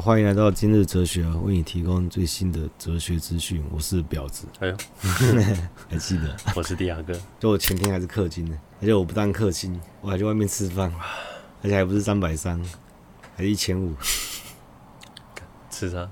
好，欢迎来到今日哲学啊，为你提供最新的哲学资讯。我是婊子，哎呦，还记得？我是迪亚哥。就我前天还是氪金的，而且我不但氪金，我还去外面吃饭，而且还不是三百三，还是一千五。吃啥？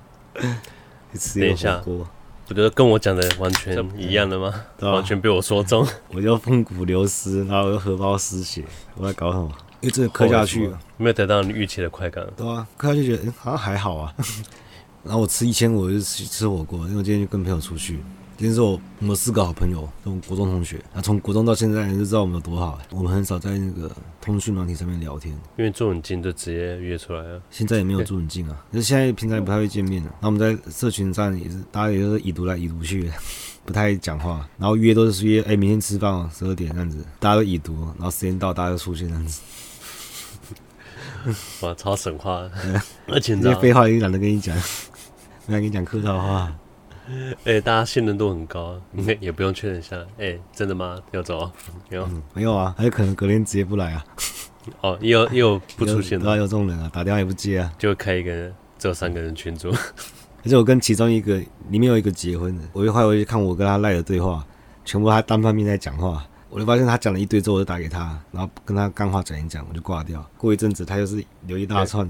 吃一下火锅。不觉得跟我讲的完全一样的吗？完全被我说中。我就风骨流失，然后又荷包失血，我在搞什么？因为这个氪下去没有得到你预期的快感，对啊，磕下去觉得、欸、好像还好啊。然后我吃一千五，我就吃吃火锅，因为我今天就跟朋友出去。今天是我我们四个好朋友，从国中同学，那从国中到现在你就知道我们有多好。我们很少在那个通讯软体上面聊天，因为住很近就直接约出来了。现在也没有住很近啊，就现在平常也不太会见面了。那我们在社群上也是，大家也都是已读来已读去，不太讲话。然后约都是约，哎、欸，明天吃饭哦，十二点这样子，大家都已读，然后时间到大家就出现这样子。哇，超神话！而且这些废话也懒得跟你讲，不想跟你讲客套话。哎、欸，大家信任度很高，也不用确认一下。哎、欸，真的吗？要走？没有、嗯，没有啊，还有可能隔天直接不来啊。哦，也有也有不出现的，对啊，有这种人啊，打电话也不接啊，就开一个只有三个人群组。而且我跟其中一个里面有一个结婚的，我就后来我就看我跟他赖的对话，全部他单方面在讲话，我就发现他讲了一堆之后，我就打给他，然后跟他干话讲一讲，我就挂掉。过一阵子，他又是留一大串。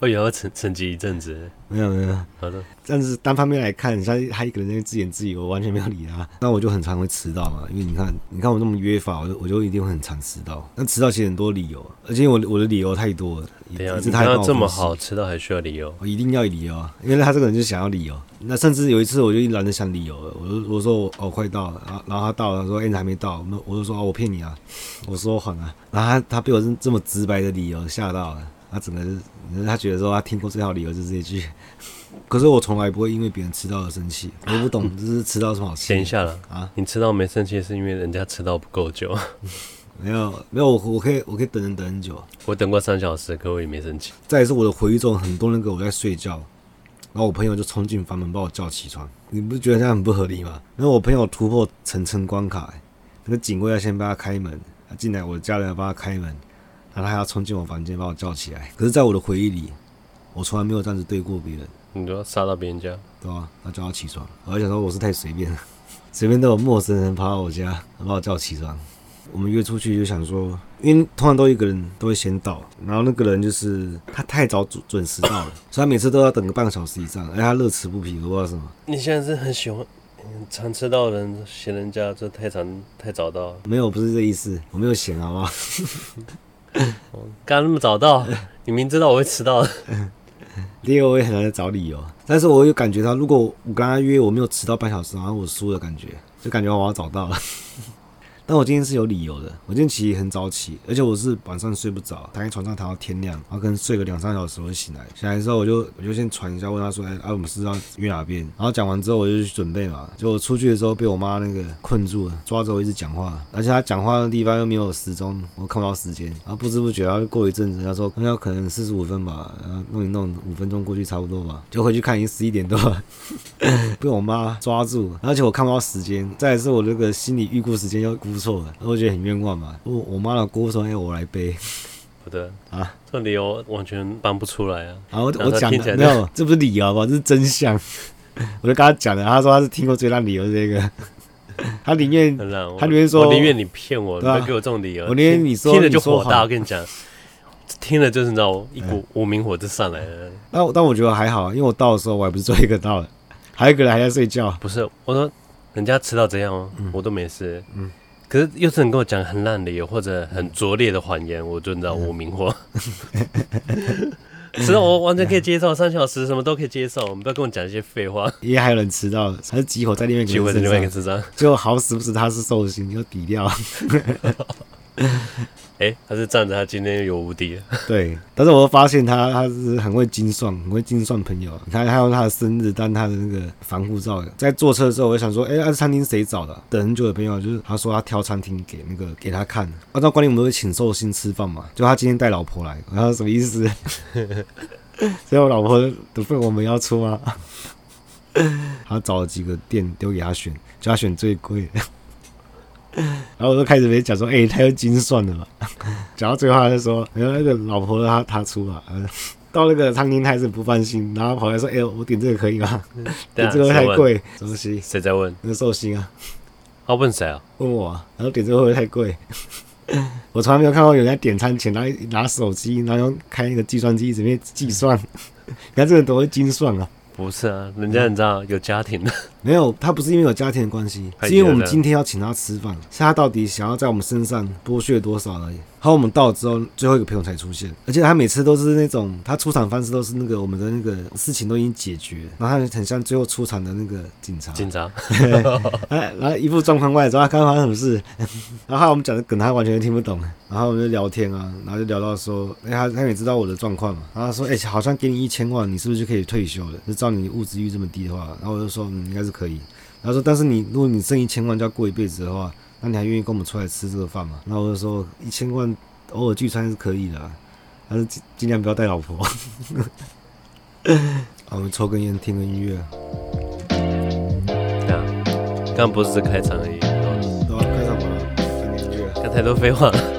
我以为要沉沉寂一阵子，没有没有，好的。但是单方面来看，像他一个人在自言自语，我完全没有理他。那我就很常会迟到嘛，因为你看，你看我那么约法，我就我就一定会很常迟到。那迟到其实很多理由，而且我我的理由太多了。对啊，你看他这么好，迟到还需要理由？我一定要理由啊，因为他这个人就想要理由。那甚至有一次，我就懒得想理由了，我就我说我哦快到了，然后然后他到了，他说哎、欸、你还没到，那我就说哦我骗你啊，我说谎啊，然后他他被我这么直白的理由吓到了。他整个是，他觉得说他听过最好理由就是这一句，可是我从来不会因为别人迟到而生气，我不懂 这是迟到什么好气。等一下了啊，你迟到没生气是因为人家迟到不够久？没有没有，我我可以我可以等人等很久，我等过三小时，可我也没生气。再也是我的回忆中很多人给我在睡觉，然后我朋友就冲进房门把我叫起床，你不是觉得这样很不合理吗？因为我朋友突破层层关卡，那个警卫要先帮他开门，进来我的家人要帮他开门。然后他还要冲进我房间把我叫起来，可是，在我的回忆里，我从来没有这样子对过别人。你都要杀到别人家？对啊，他叫我起床，我还想说我是太随便了，随便都有陌生人跑到我家把我叫起床。我们约出去就想说，因为通常都一个人都会先到，然后那个人就是他太早准准时到了，所以他每次都要等个半个小时以上，而他乐此不疲，我不知道什么。你现在是很喜欢常迟到的人嫌人家这太长太早到？没有，不是这意思，我没有嫌，好不好？刚那么早到，你明知道我会迟到的。第二，我也很难找理由，但是我有感觉到，如果我刚刚约，我没有迟到半小时，然后我输的感觉，就感觉我要找到了。但我今天是有理由的，我今天其实很早起，而且我是晚上睡不着，躺在床上躺到天亮，然后可能睡个两三小时我就醒来。醒来之后我就我就先传一下问他说，哎、欸，啊我们是要约哪边？然后讲完之后我就去准备嘛。结果出去的时候被我妈那个困住了，抓着我一直讲话，而且他讲话的地方又没有时钟，我看不到时间。然后不知不觉，然后过一阵子，他说要可能四十五分吧，然后弄一弄五分钟过去差不多吧，就回去看已经十一点多了，被我妈抓住，而且我看不到时间。再来是我这个心理预估时间又估错的，我觉得很。冤枉嘛！我我妈的锅说要我来背，不对啊，这理由完全搬不出来啊！啊，我我讲的没有，这不是理由吧？这是真相。我就跟他讲的，他说他是听过最烂理由这个，他宁愿他宁愿说，我宁愿你骗我，不要给我这种理由。我宁愿你说听了就火大，我跟你讲，听了就是你知道一股无名火就上来了。但但我觉得还好，因为我到的时候我还不是最后一个到的，还有一个人还在睡觉。不是，我说人家迟到怎样，我都没事。嗯。可是又是你跟我讲很烂的理由或者很拙劣的谎言，我就知道无名火。其实我完全可以接受，三小时什么都可以接受，我们不要跟我讲一些废话。因为还有人迟到，还是集火在另外一个，集火在另外一个身上，就好死不死他是寿星，就抵掉。哎、他是站着他今天有无敌。对，但是我发现他他是很会精算，很会精算朋友。你看，他用他的生日当他的那个防护罩。在坐车的时候，我就想说，哎、那、餐厅谁找的？等很久的朋友，就是他说他挑餐厅给那个给他看。按照惯例，我们都会请寿星吃饭嘛。就他今天带老婆来，然后什么意思？所以我老婆的份我们要出啊。他找了几个店丢给他选，叫他选最贵。然后我就开始没讲说，哎、欸，他又精算了嘛。讲到最后，他就说，然后那个老婆他他出了，到那个餐厅还是不放心，然后跑来说：“哎、欸，我点这个可以吗？嗯、点这个会太贵，什么东西？谁在问？那个寿星啊？他、啊、问谁啊？问我啊。然后点这个会不会太贵？我从来没有看过有人在点餐前拿拿手机，然后用开那个计算机一直在计算。你看这个多会精算啊！不是啊，人家你知道有家庭的。没有，他不是因为有家庭的关系，是因为我们今天要请他吃饭，是他到底想要在我们身上剥削多少而已。然后，我们到了之后，最后一个朋友才出现，而且他每次都是那种，他出场方式都是那个我们的那个事情都已经解决，然后他很像最后出场的那个警察。警察，哎，然后一副状况外，知道他刚刚发生什么事，然后我们讲的梗他完全听不懂，然后我们就聊天啊，然后就聊到说，哎，他他也知道我的状况嘛，然后他说，哎，好像给你一千万，你是不是就可以退休了？就照你物质欲这么低的话，然后我就说，嗯，应该是可以。他说，但是你如果你挣一千万就要过一辈子的话。那你还愿意跟我们出来吃这个饭吗？那我就说一千万偶尔聚餐是可以的，但是尽尽量不要带老婆。我们抽根烟，听个音乐。对啊，刚刚不是开场而已。对啊，开场嘛，听音乐。讲太多废话。听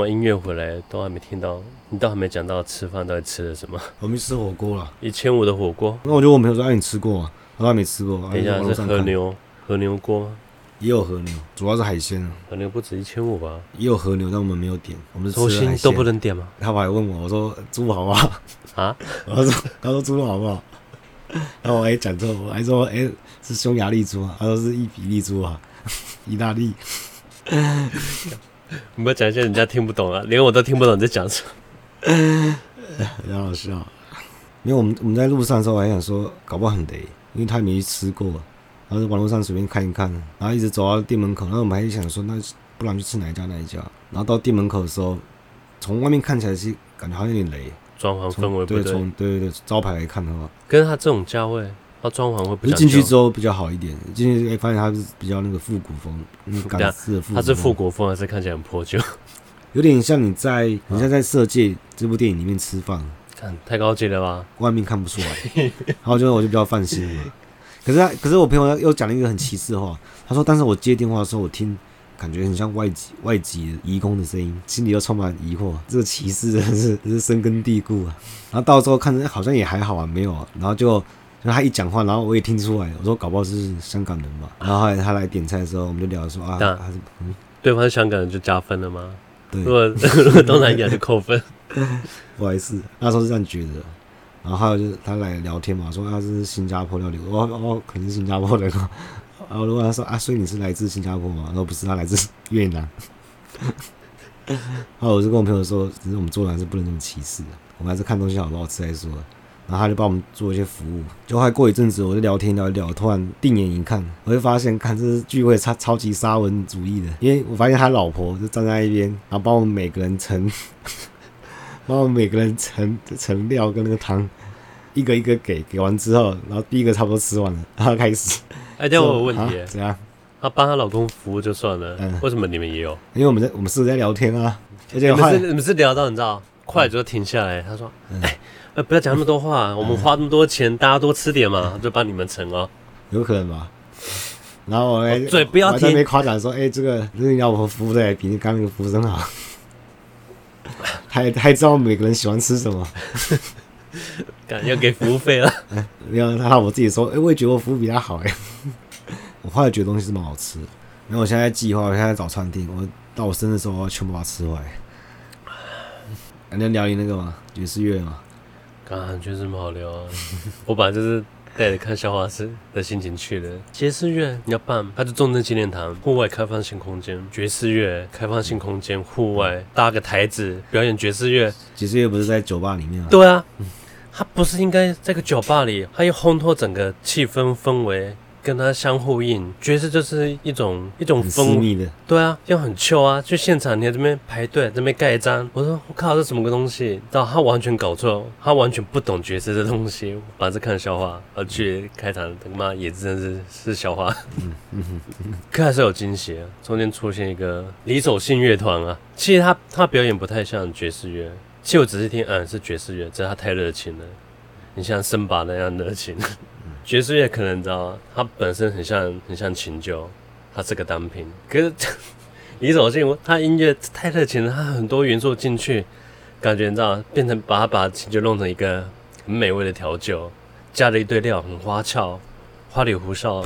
完音乐回来都还没听到，你都还没讲到吃饭到底吃了什么？我们吃火锅了，一千五的火锅。那我觉得我朋友说：“哎，你吃过啊？”我还没吃过。等一下是和牛，和牛锅吗？也有和牛，主要是海鲜啊。和牛不止一千五吧？也有和牛，但我们没有点。我们是吃海鲜都不能点吗？他还问我，我说猪好不好？啊？我说他说猪肉好不好？然后我还讲错，我还说哎是匈牙利猪啊，他说是伊比利猪啊，意大利。你不要讲一些人家听不懂啊，连我都听不懂你在讲什么。杨老师啊。因为我们我们在路上的时候，我还想说，搞不好很雷。因为他也没吃过，然后在网络上随便看一看，然后一直走到店门口，然后我们还想说，那不然去吃哪一家哪一家？然后到店门口的时候，从外面看起来是感觉好像有点雷，装潢氛围不对，对，从对对对招牌来看的话，跟他这种价位。它装潢会比较进去之后比较好一点，进去哎发现它是比较那个复古风，那个港式的复古风。它是复古风还是看起来很破旧？有点像你在，你像在《色戒》这部电影里面吃饭，看太高级了吧？外面看不出来，然后就我就比较放心了。可是他，可是我朋友又讲了一个很歧视的话，他说：“但是我接电话的时候，我听感觉很像外籍外籍移工的声音，心里又充满疑惑。这个歧视真是真是深根蒂固啊！然后到时候看着好像也还好啊，没有啊，然后就。”就他一讲话，然后我也听出来，我说搞不好是香港人吧。然后后来他来点菜的时候，我们就聊说啊，他是嗯，对方是香港人就加分了吗？对，如果如果东南亚就扣分。不好意思，那时候是这样觉得。然后还有就是他来聊天嘛，说他是新加坡料理，我我可能是新加坡人。然后如果他说啊，所以你是来自新加坡吗？说不是，他来自越南。然 后我就跟我朋友说，只是我们做人还是不能这么歧视的，我们还是看东西好不好吃再说。然后他就帮我们做一些服务，就后来过一阵子，我就聊天聊一聊，突然定眼一看，我就发现，看这是聚会超超级沙文主义的，因为我发现他老婆就站在一边，然后帮我们每个人盛，帮我们每个人盛盛料跟那个汤，一个一个给，给完之后，然后第一个差不多吃完了，然后开始。哎，这样我有问题，怎样？他帮她老公服务就算了，嗯，为什么你们也有？因为我们在我们是在聊天啊，而且你们是你们是聊到你知道，快就停下来，他说，哎。呃，不要讲那么多话，我们花那么多钱，大家多吃点嘛，就帮你们盛哦。有可能吧。然后我还嘴不要听，没夸奖说，哎，这个这个要我服务的比你刚那个服务生好。还还知道每个人喜欢吃什么，感觉要给服务费了。然后他我自己说，哎，我也觉得我服务比他好哎。我后来觉得东西是蛮好吃的，然后我现在计划，我现在找餐厅，我到我生日的时候我要全部把它吃完。还能聊你那个吗？爵士乐吗？啊，确实这么好聊啊！我本来就是带着看笑话式的心情去的。爵士乐你要办，它就重症纪念堂户外开放性空间，爵士乐开放性空间，户外搭个台子表演爵士乐。爵士乐不是在酒吧里面吗？对啊，它不是应该在个酒吧里，它要烘托整个气氛氛围。跟他相呼应，爵士就是一种一种风靡的，对啊，又很秋啊。去现场你在这边排队，这边盖章，我说我靠，这什么个东西？到他完全搞错，他完全不懂爵士的东西，反正看笑话，而去开场他妈也真的是是笑话。嗯嗯嗯，可还是有惊喜啊！中间出现一个离手信乐团啊，其实他他表演不太像爵士乐，其实我只是听，嗯，是爵士乐，只是他太热情了，你像森巴那样热情。爵士乐可能你知道吗？它本身很像很像琴酒，它是个单品。可是李守信，他音乐太热情了，它很多元素进去，感觉你知道？变成把它把琴酒弄成一个很美味的调酒，加了一堆料，很花俏，花里胡哨，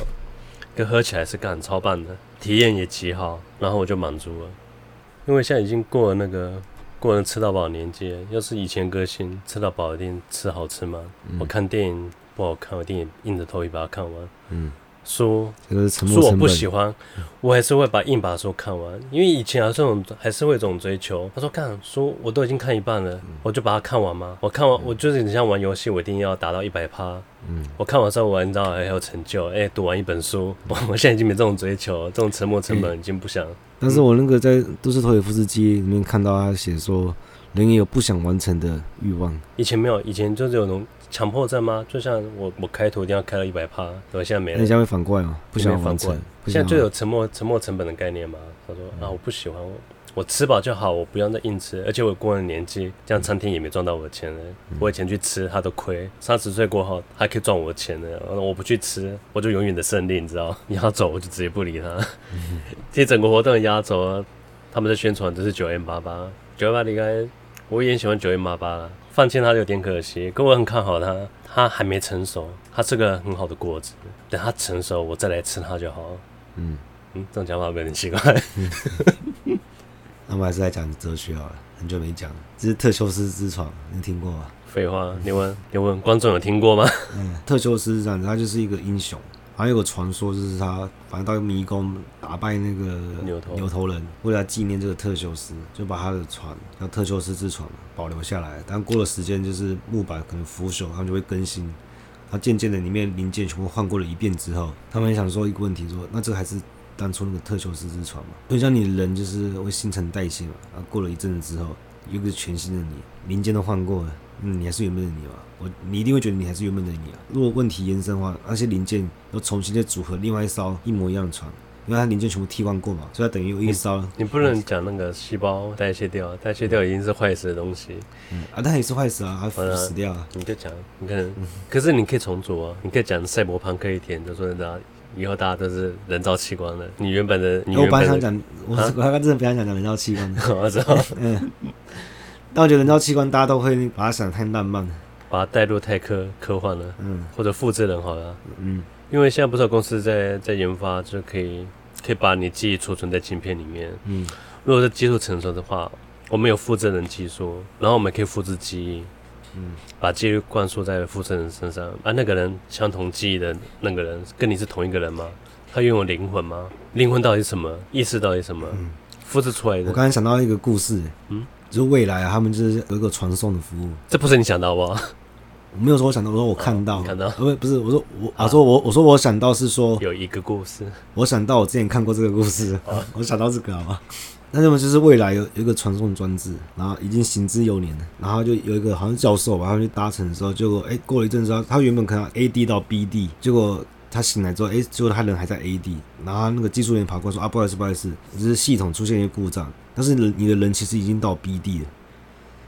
跟喝起来是干超棒的，体验也极好。然后我就满足了，因为现在已经过了那个过了吃到饱年纪，要是以前歌星吃到饱一定吃好吃吗？嗯、我看电影。不好看，我一定硬着头皮把它看完。嗯，书书我不喜欢，我还是会把硬把书看完，因为以前还是这种还是会这种追求。他说看书我都已经看一半了，嗯、我就把它看完吗？我看完，嗯、我就是你像玩游戏，我一定要达到一百趴。嗯，我看完之后我你知道还有成就，哎、欸，读完一本书，我 我现在已经没这种追求，这种沉没成本已经不想。嗯、但是我那个在都市托尔夫斯基里面看到他写说，人也有不想完成的欲望。以前没有，以前就是有种。强迫症吗？就像我，我开头一定要开到一百趴，对，现在没了。那现在会反过来吗？不想反过来。现在就有沉没沉没成本的概念吗？他说、嗯、啊，我不喜欢我，吃饱就好，我不要再硬吃。而且我过了年纪，这样餐厅也没赚到我的钱了。嗯、我以前去吃，他都亏。三十岁过后还可以赚我的钱呢。我不去吃，我就永远的胜利，你知道？你要走，我就直接不理他。嗯、其实整个活动压轴，他们在宣传的是九 M 八八，九 M 八八应该我也喜欢九 M 八八了。放弃他有点可惜，可我很看好他，他还没成熟，他是个很好的果子，等他成熟，我再来吃它就好了。嗯嗯，这种讲法有点奇怪。那我们还是来讲哲学好了，很久没讲，这是特修斯之船，你听过吗？废话，你问，你问观众有听过吗？嗯，特修斯这样子，他就是一个英雄。还有个传说，就是他反正到迷宫打败那个牛头牛头人，为了纪念这个特修斯，就把他的船叫特修斯之船保留下来。但过了时间，就是木板可能腐朽，他们就会更新，他渐渐的里面零件全部换过了一遍之后，他们想说一个问题说，说那这还是当初那个特修斯之船嘛？所以像你人就是会新陈代谢嘛，啊，过了一阵子之后，有个全新的你，零件都换过了，嗯，你还是原本的你嘛？我你一定会觉得你还是原本的你啊。如果问题延伸的话，那些零件要重新再组合另外一艘一模一样的船。因为它零件全部替换过嘛，所以它等于有一烧。你不能讲那个细胞代谢掉，代谢掉已经是坏死的东西。嗯啊，但也是坏死啊，它腐死掉啊。你就讲，你看，嗯、可是你可以重组啊，你可以讲赛博朋克一点，就说大家以后大家都是人造器官的。你原本的，你原本的我本来想讲，我我刚刚真的不想讲讲人造器官的。我知道，嗯。但我觉得人造器官大家都会把它想得太浪漫了，把它带入太科科幻了。嗯。或者复制人好了。嗯。因为现在不少公司在在研发，就可以可以把你记忆储存在芯片里面。嗯，如果是技术成熟的话，我们有复制人技术，然后我们可以复制记忆。嗯，把记忆灌输在复制人身上。啊，那个人相同记忆的那个人跟你是同一个人吗？他拥有灵魂吗？灵魂到底是什么？意识到底是什么？嗯，复制出来的。我刚才想到一个故事，嗯，就是未来他们就是有一个传送的服务。这不是你想到吧？我没有说我想到，我说我看到，哦、看到，不不是，我说我啊，说我我说我想到是说有一个故事，我想到我之前看过这个故事，哦、我想到这个好吗？那那么就是未来有有一个传送装置，然后已经行之有年了，然后就有一个好像教授吧，他去搭乘的时候，结果哎过了一阵子，他原本可能 A D 到 B D，结果他醒来之后，哎，结果他人还在 A D，然后那个技术员跑过来说啊，不好意思不好意思，就是系统出现一个故障，但是你的人其实已经到 B D 了。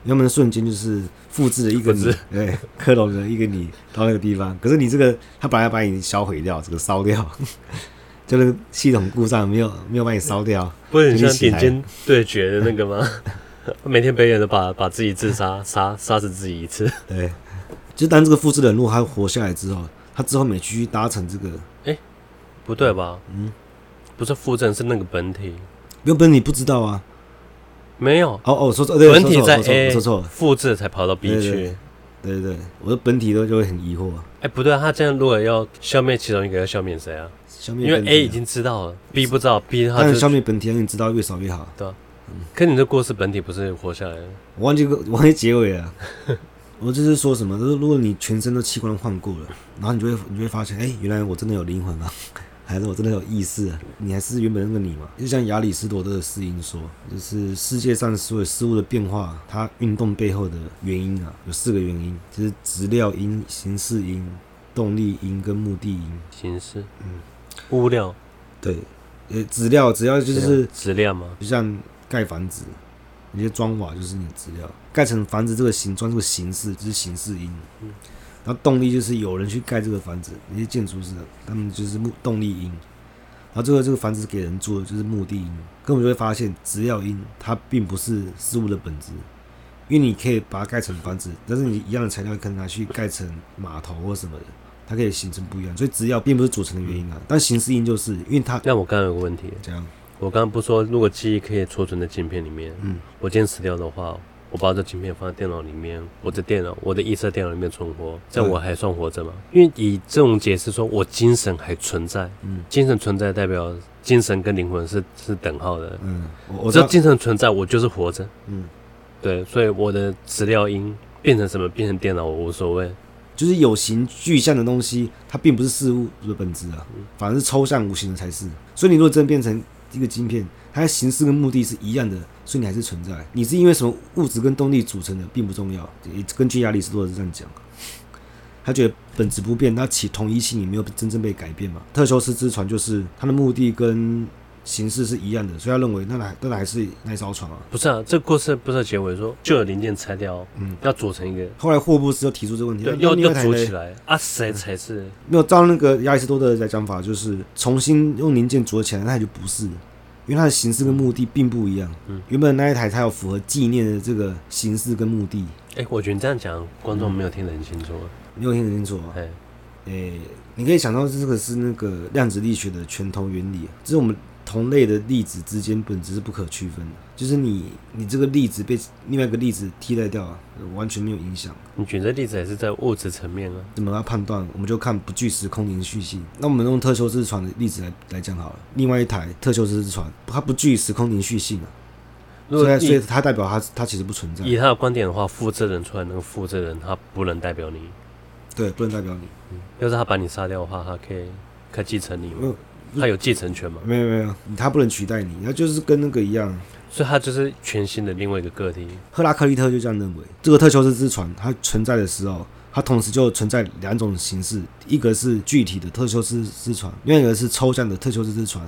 要么瞬间就是复制了一个你，对，克隆了一个你到那个地方。可是你这个，他本来要把你销毁掉，这个烧掉，就那个系统故障没有没有把你烧掉。不是你像顶尖对决的那个吗？每天表演都把把自己自杀 杀杀死自己一次。对，就当这个复制人如果他活下来之后，他之后每继续搭乘这个，哎、欸，不对吧？嗯，不是复制，是那个本体。原本你不知道啊。没有哦哦，说错，对，本体在 A，说错，复制才跑到 B 去。对对对，我的本体都就会很疑惑。哎，不对，他这样如果要消灭其中一个，要消灭谁啊？消灭，因为 A 已经知道了，B 不知道，B 他消灭本体，让你知道越少越好。对，可你这故事本体不是活下来了？我忘记个，忘记结尾了。我就是说什么，就是如果你全身的器官换过了，然后你就会，你就会发现，哎，原来我真的有灵魂啊。还是我真的有意识，你还是原本那个你嘛？就像亚里士多德的释因说，就是世界上所有事物的变化，它运动背后的原因啊，有四个原因，就是质料因、形式因、动力因跟目的因。形式，嗯，物料，对，呃，资料，质料就是质料嘛？就像盖房子，你些砖瓦就是你的质料，盖成房子这个形状、这个形式就是形式因。嗯。那动力就是有人去盖这个房子，那些建筑师，他们就是目动力因。然后最后这个房子是给人住的，就是目的因。根本就会发现，质料因它并不是事物的本质，因为你可以把它盖成房子，但是你一样的材料可能拿去盖成码头或什么的，它可以形成不一样。所以质料并不是组成的原因啊，但形式因就是因为它。那我刚刚有个问题，这样，我刚刚不说，如果记忆可以储存在镜片里面，嗯，我今天死掉的话。我把这晶片放在电脑里面，我的电脑，我的预设电脑里面存活，这样我还算活着吗？因为以这种解释说，我精神还存在，嗯，精神存在代表精神跟灵魂是是等号的，嗯，我只要精神存在，我就是活着，嗯，对，所以我的资料音变成什么，变成电脑我无所谓，就是有形具象的东西，它并不是事物的本质啊，反而是抽象无形的才是。所以你如果真变成一个晶片，它的形式跟目的是一样的。所以你还是存在，你是因为什么物质跟动力组成的，并不重要。根据亚里士多德这样讲，他觉得本质不变，它起同一性也没有真正被改变嘛。特修斯之船就是它的目的跟形式是一样的，所以他认为那还那还是那艘船啊？不是啊，这故事不是结尾说旧的零件拆掉，嗯，要组成一个。后来霍布斯又提出这个问题，要要组起来啊？谁才是？没有照那个亚里士多德的讲法，就是重新用零件组起来，那也就不是。因为它的形式跟目的并不一样。嗯，原本那一台才有符合纪念的这个形式跟目的。哎、欸，我觉得你这样讲，观众没有听得很清楚。没有听得很清楚。哎，哎，你可以想到这个是那个量子力学的拳头原理，这是我们。同类的粒子之间本质是不可区分的，就是你你这个粒子被另外一个粒子替代掉了，完全没有影响。你举这例子还是在物质层面啊？怎么来判断？我们就看不具时空连续性。那我们用特修斯船的例子来来讲好了。另外一台特修斯之船，它不具时空连续性啊，所以所以它代表它它其实不存在。以他的观点的话，复制人出来那个复制人，他不能代表你。对，不能代表你。嗯，要是他把你杀掉的话，他可以可以继承你吗？他有继承权吗？没有没有，他不能取代你，他就是跟那个一样。所以，他就是全新的另外一个个体。赫拉克利特就这样认为，这个特修斯之船它存在的时候，它同时就存在两种形式，一个是具体的特修斯之船，另外一个是抽象的特修斯之船。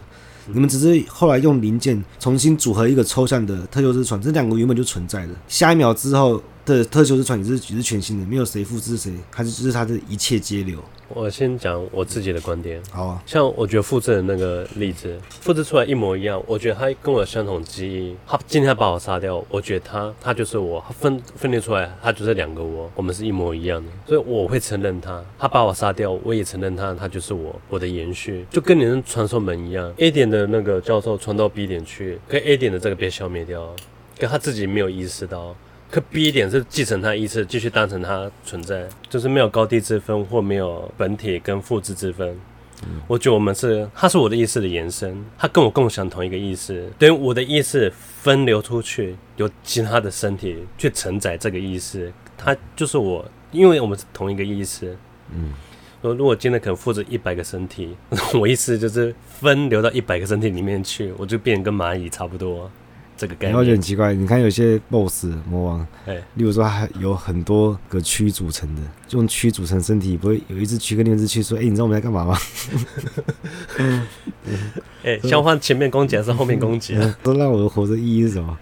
你们只是后来用零件重新组合一个抽象的特修斯船，这两个原本就存在的。下一秒之后的特修斯船也是也是全新的，没有谁复制谁，还是就是它的一切皆流。我先讲我自己的观点。好啊，像我觉得复制的那个例子，复制出来一模一样，我觉得他跟我有相同记忆。他今天把我杀掉，我觉得他他就是我，他分分裂出来，他就是两个我，我们是一模一样的，所以我会承认他。他把我杀掉，我也承认他，他就是我，我的延续，就跟你的传送门一样。A 点的那个教授传到 B 点去，可 A 点的这个被消灭掉，可他自己没有意识到。可 B 点是继承它意识，继续当成它存在，就是没有高低之分，或没有本体跟复制之分。嗯、我觉得我们是，它是我的意识的延伸，它跟我共享同一个意识，等于我的意识分流出去，由其他的身体去承载这个意识，它就是我，因为我们是同一个意识。嗯，如果今天可能复制一百个身体，我意思就是分流到一百个身体里面去，我就变跟蚂蚁差不多。这个概念，然后就很奇怪。你看有些 BOSS 魔王，哎，例如说还有很多个区组成的，用区组成身体，不会有一只区跟另一只区说：“哎，你知道我们在干嘛吗？”嗯，哎，交换前面攻击还是后面攻击啊？都让我活着意义是什么？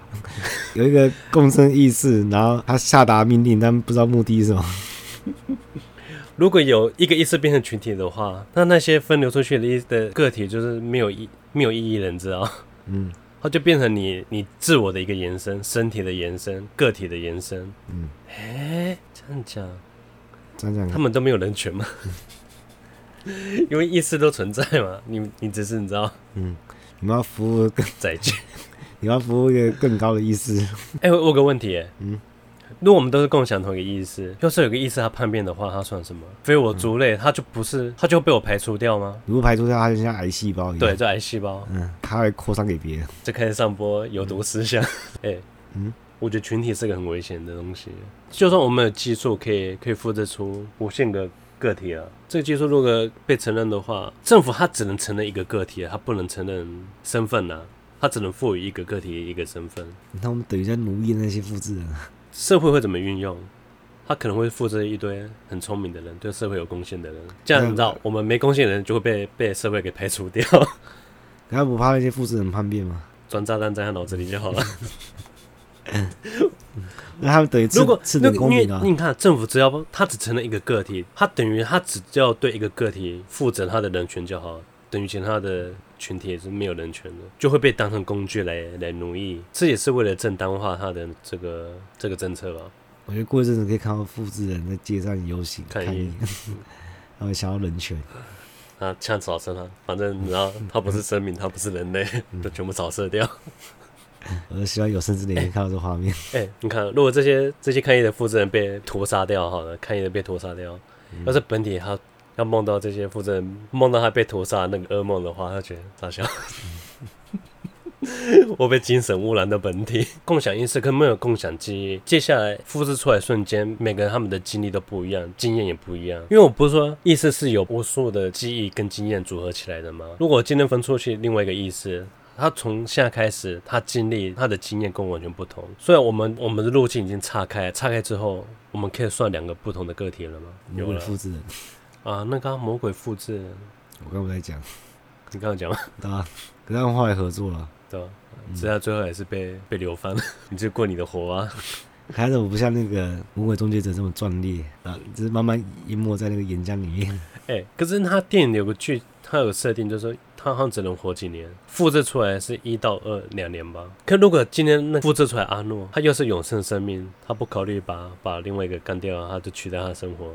有一个共生意识，然后他下达命令，但不知道目的是什么。如果有一个意识变成群体的话，那那些分流出去的意的个体就是没有意没有意义的，你知道？嗯。它就变成你你自我的一个延伸，身体的延伸，个体的延伸。嗯，哎，这样讲，这样讲，他们都没有人权吗？因为意识都存在嘛。你你只是你知道，嗯，你们要服务更载具，你要服务一个更高的意识。哎，我有个问题，嗯。如果我们都是共享同一个意思，要是有个意思他叛变的话，他算什么？非我族类，他就不是，他就被我排除掉吗？如果排除掉，他就像癌细胞一样。对，就癌细胞。嗯，他会扩散给别人，就开始散播有毒思想。哎、嗯欸，嗯，我觉得群体是个很危险的东西。就算我们有技术可以可以复制出无限个个体啊，这个技术如果被承认的话，政府它只能承认一个个体，它不能承认身份啊，它只能赋予一个个体一个身份。那我们等于在奴役那些复制人。社会会怎么运用？他可能会复制一堆很聪明的人，对社会有贡献的人。这样你知道，我们没贡献的人就会被被社会给排除掉。他不怕那些复制人叛变吗？装炸弹在他脑子里就好了。那他们等于如果是公平的，你看政府只要他只成了一个个体，他等于他只要对一个个体负责他的人权就好，等于其他的。群体也是没有人权的，就会被当成工具来来奴役，这也是为了正当化他的这个这个政策吧。我觉得过一阵子可以看到复制人在街上游行抗议，然后 想要人权，啊，枪扫射他，反正然后他不是生命，他不是人类，都全部扫射掉。我就希望有生之年可以看到这画面。哎、欸欸，你看，如果这些这些抗议的复制人被屠杀掉，好了，抗议的被屠杀掉，要是本体他。要梦到这些复制人，梦到他被屠杀那个噩梦的话，他觉得咋想？我被精神污染的本体，共享意识跟没有共享记忆。接下来复制出来瞬间，每个人他们的经历都不一样，经验也不一样。因为我不是说意识是有无数的记忆跟经验组合起来的吗？如果今天分出去另外一个意识，他从现在开始，他经历他的经验跟我完全不同。虽然我们我们的路径已经岔开，岔开之后，我们可以算两个不同的个体了吗？有了复制人。啊，那刚刚魔鬼复制，我刚不在讲，你刚刚讲吗？对啊，跟他们后来合作了，对，只是他最后也是被被流放了，你就过你的活啊。还是我不像那个魔鬼终结者这么壮烈啊，只是慢慢淹没在那个岩浆里面。哎、欸，可是他电影有个剧，他有设定，就是说他好像只能活几年，复制出来是一到二两年吧。可如果今天那复制出来阿诺，他又是永生生命，他不考虑把把另外一个干掉，他就取代他的生活。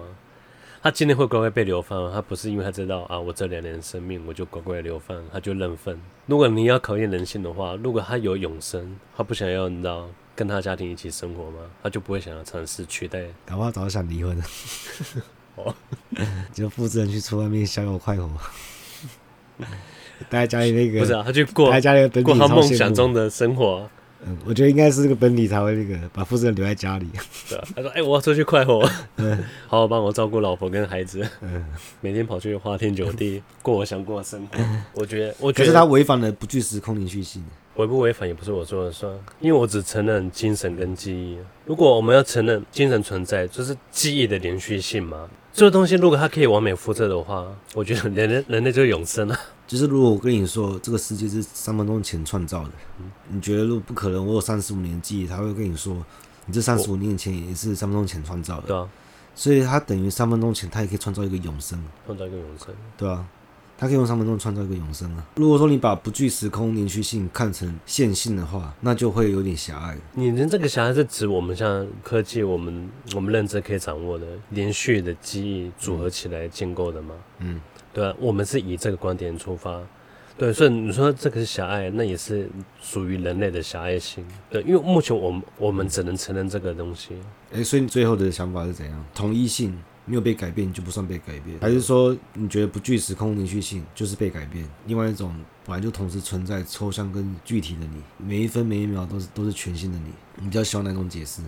他今天会乖乖被流放，他不是因为他知道啊，我这两年生命我就乖乖流放，他就认份。如果你要考验人性的话，如果他有永生，他不想要你知道跟他家庭一起生活吗？他就不会想要尝试取代。搞不好早就想离婚了。哦，就复制人去出外面逍遥快活，待在家里那个不是啊，他去过过他梦想中的生活。嗯，我觉得应该是这个本体才会那个把负责人留在家里。对啊，他说：“哎、欸，我要出去快活，嗯，好好帮我照顾老婆跟孩子。嗯，每天跑去花天酒地过我想过的生活。我觉得，我觉得可是他违反了不具时空连续性。违不违反也不是我说了算，因为我只承认精神跟记忆。如果我们要承认精神存在，就是记忆的连续性嘛。这个东西如果它可以完美复制的话，我觉得人类人类就永生了。就是如果我跟你说这个世界是三分钟前创造的，嗯，你觉得如果不可能，我有三十五年记忆，他会跟你说，你这三十五年前也是三分钟前创造的，对啊，所以它等于三分钟前，它也可以创造一个永生，创造一个永生，对啊，它可以用三分钟创造一个永生啊。如果说你把不具时空连续性看成线性的话，那就会有点狭隘。你的这个狭隘是指我们像科技，我们我们认知可以掌握的连续的记忆组合起来建构的吗？嗯。对啊，我们是以这个观点出发，对，所以你说这个是狭隘，那也是属于人类的狭隘性，对，因为目前我们我们只能承认这个东西。哎，所以你最后的想法是怎样？统一性没有被改变就不算被改变，还是说你觉得不具时空连续性就是被改变？另外一种本来就同时存在抽象跟具体的你，每一分每一秒都是都是全新的你，你比较喜欢哪种解释？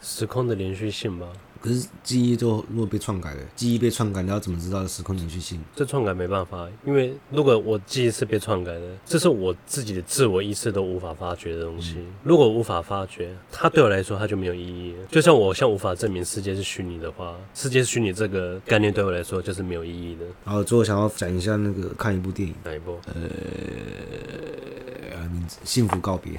时空的连续性吗。可是记忆就如果被篡改了，记忆被篡改，你要怎么知道时空连续性？这篡改没办法，因为如果我记忆是被篡改的，这是我自己的自我意识都无法发觉的东西。嗯、如果无法发觉，它对我来说它就没有意义。就像我像无法证明世界是虚拟的话，世界是虚拟这个概念对我来说就是没有意义的。然后最后想要讲一下那个看一部电影，哪一部？呃，名字《幸福告别》。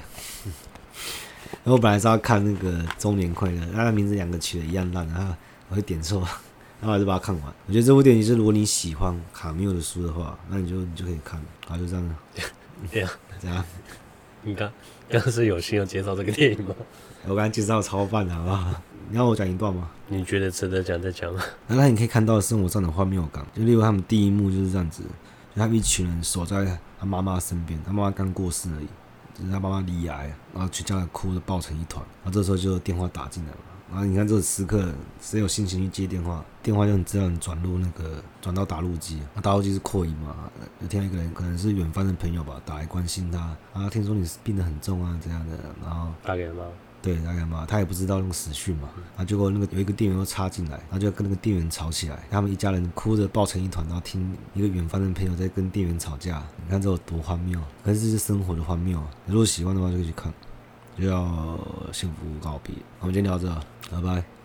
然后我本来是要看那个周年快乐，他的名字两个取的一样烂，然后我就点错，然后我就把它看完。我觉得这部电影是，如果你喜欢卡缪的书的话，那你就你就可以看，好，就这样了。对呀，这样。你刚刚是有心要介绍这个电影吗？我刚才介绍超棒的，好不好？你要我讲一段吗？你觉得值得讲再讲。那你可以看到生活上的荒谬感，就例如他们第一幕就是这样子，就他们一群人守在他妈妈身边，他妈妈刚过世而已。人家妈妈离癌，然后全家哭的抱成一团，然后这时候就电话打进来了，然后你看这个时刻谁有心情去接电话？电话就很自然转入那个转到打录机，那打录机是扩音嘛？有听到一个人可能是远方的朋友吧，打来关心他，啊，听说你病得很重啊，这样的，然后打给他妈。对，他干嘛？他也不知道那个死讯嘛。然后结果那个有一个店员又插进来，然后就跟那个店员吵起来。他们一家人哭着抱成一团，然后听一个远方的朋友在跟店员吵架。你看这有多荒谬？可是这是生活的荒谬。啊如果喜欢的话，就可以去看。就要幸福告别。我们今天聊到这，拜拜。